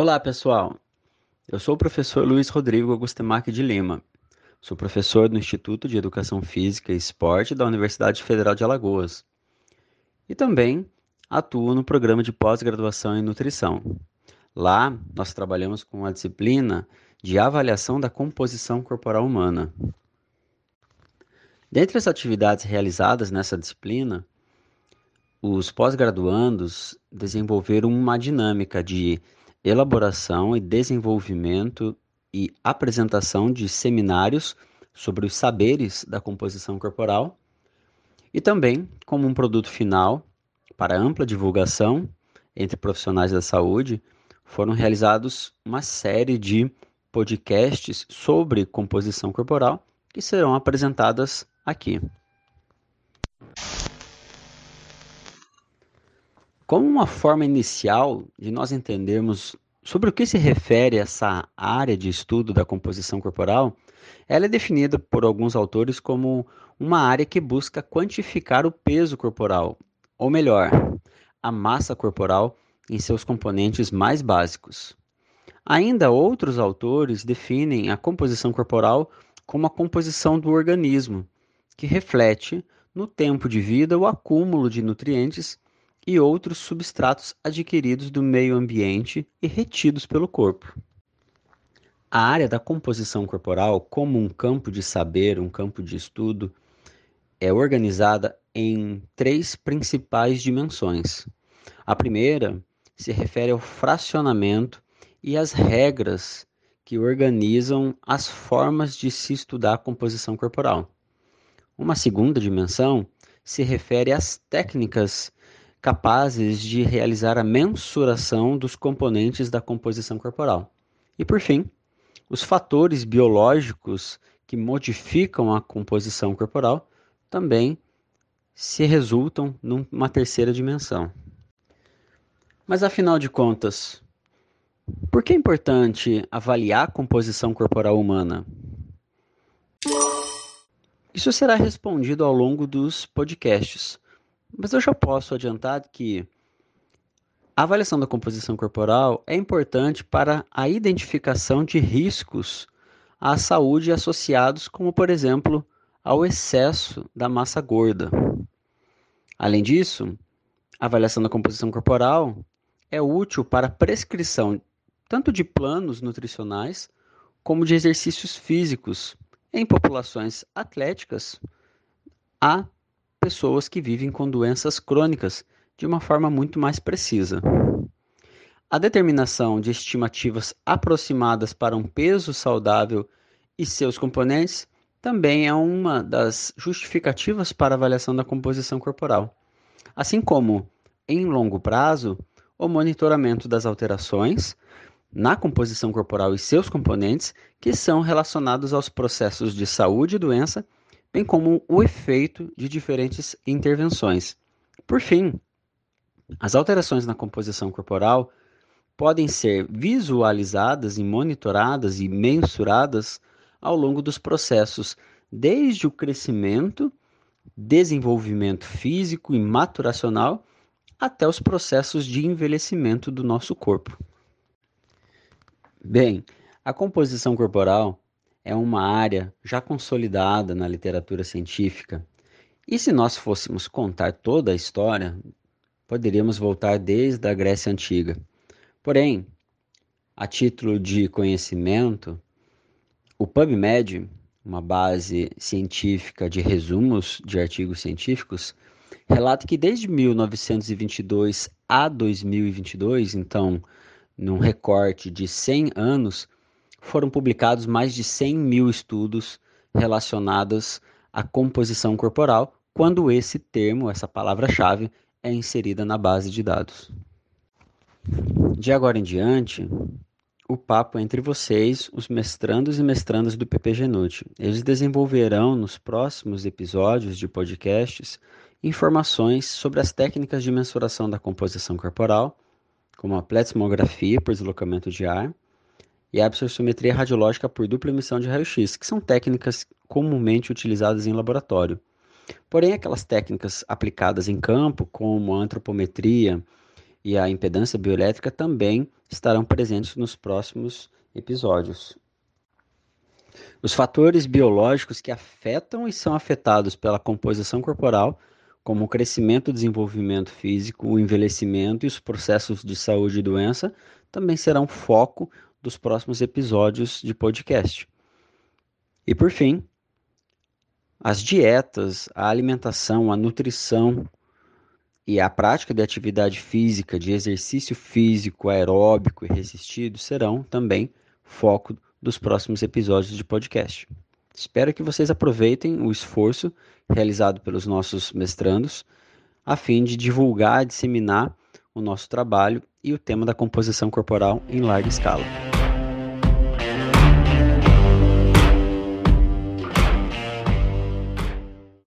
Olá, pessoal. Eu sou o professor Luiz Rodrigo Agustemac de Lima. Sou professor do Instituto de Educação Física e Esporte da Universidade Federal de Alagoas. E também atuo no programa de pós-graduação em nutrição. Lá, nós trabalhamos com a disciplina de avaliação da composição corporal humana. Dentre as atividades realizadas nessa disciplina, os pós-graduandos desenvolveram uma dinâmica de elaboração e desenvolvimento e apresentação de seminários sobre os saberes da composição corporal e também como um produto final para ampla divulgação entre profissionais da saúde, foram realizados uma série de podcasts sobre composição corporal que serão apresentadas aqui. Como uma forma inicial de nós entendermos sobre o que se refere essa área de estudo da composição corporal, ela é definida por alguns autores como uma área que busca quantificar o peso corporal, ou melhor, a massa corporal em seus componentes mais básicos. Ainda outros autores definem a composição corporal como a composição do organismo, que reflete no tempo de vida o acúmulo de nutrientes e outros substratos adquiridos do meio ambiente e retidos pelo corpo. A área da composição corporal, como um campo de saber, um campo de estudo, é organizada em três principais dimensões. A primeira se refere ao fracionamento e às regras que organizam as formas de se estudar a composição corporal. Uma segunda dimensão se refere às técnicas capazes de realizar a mensuração dos componentes da composição corporal. E por fim, os fatores biológicos que modificam a composição corporal também se resultam numa terceira dimensão. Mas afinal de contas, por que é importante avaliar a composição corporal humana? Isso será respondido ao longo dos podcasts. Mas eu já posso adiantar que a avaliação da composição corporal é importante para a identificação de riscos à saúde associados, como por exemplo, ao excesso da massa gorda. Além disso, a avaliação da composição corporal é útil para a prescrição tanto de planos nutricionais como de exercícios físicos em populações atléticas a pessoas que vivem com doenças crônicas de uma forma muito mais precisa. A determinação de estimativas aproximadas para um peso saudável e seus componentes também é uma das justificativas para avaliação da composição corporal. Assim como, em longo prazo, o monitoramento das alterações na composição corporal e seus componentes que são relacionados aos processos de saúde e doença bem como o efeito de diferentes intervenções. Por fim, as alterações na composição corporal podem ser visualizadas e monitoradas e mensuradas ao longo dos processos, desde o crescimento, desenvolvimento físico e maturacional, até os processos de envelhecimento do nosso corpo. Bem, a composição corporal é uma área já consolidada na literatura científica. E se nós fôssemos contar toda a história, poderíamos voltar desde a Grécia Antiga. Porém, a título de conhecimento, o PubMed, uma base científica de resumos de artigos científicos, relata que desde 1922 a 2022, então, num recorte de 100 anos, foram publicados mais de 100 mil estudos relacionados à composição corporal, quando esse termo, essa palavra-chave, é inserida na base de dados. De agora em diante, o papo é entre vocês, os mestrandos e mestrandas do PPGNUT. Eles desenvolverão nos próximos episódios de podcasts informações sobre as técnicas de mensuração da composição corporal, como a pletismografia por deslocamento de ar, e absorciometria radiológica por dupla emissão de raio-x, que são técnicas comumente utilizadas em laboratório. Porém, aquelas técnicas aplicadas em campo, como a antropometria e a impedância bioelétrica também estarão presentes nos próximos episódios. Os fatores biológicos que afetam e são afetados pela composição corporal, como o crescimento e desenvolvimento físico, o envelhecimento e os processos de saúde e doença, também serão foco dos próximos episódios de podcast. E por fim, as dietas, a alimentação, a nutrição e a prática de atividade física, de exercício físico, aeróbico e resistido serão também foco dos próximos episódios de podcast. Espero que vocês aproveitem o esforço realizado pelos nossos mestrandos a fim de divulgar, disseminar o nosso trabalho e o tema da composição corporal em larga escala.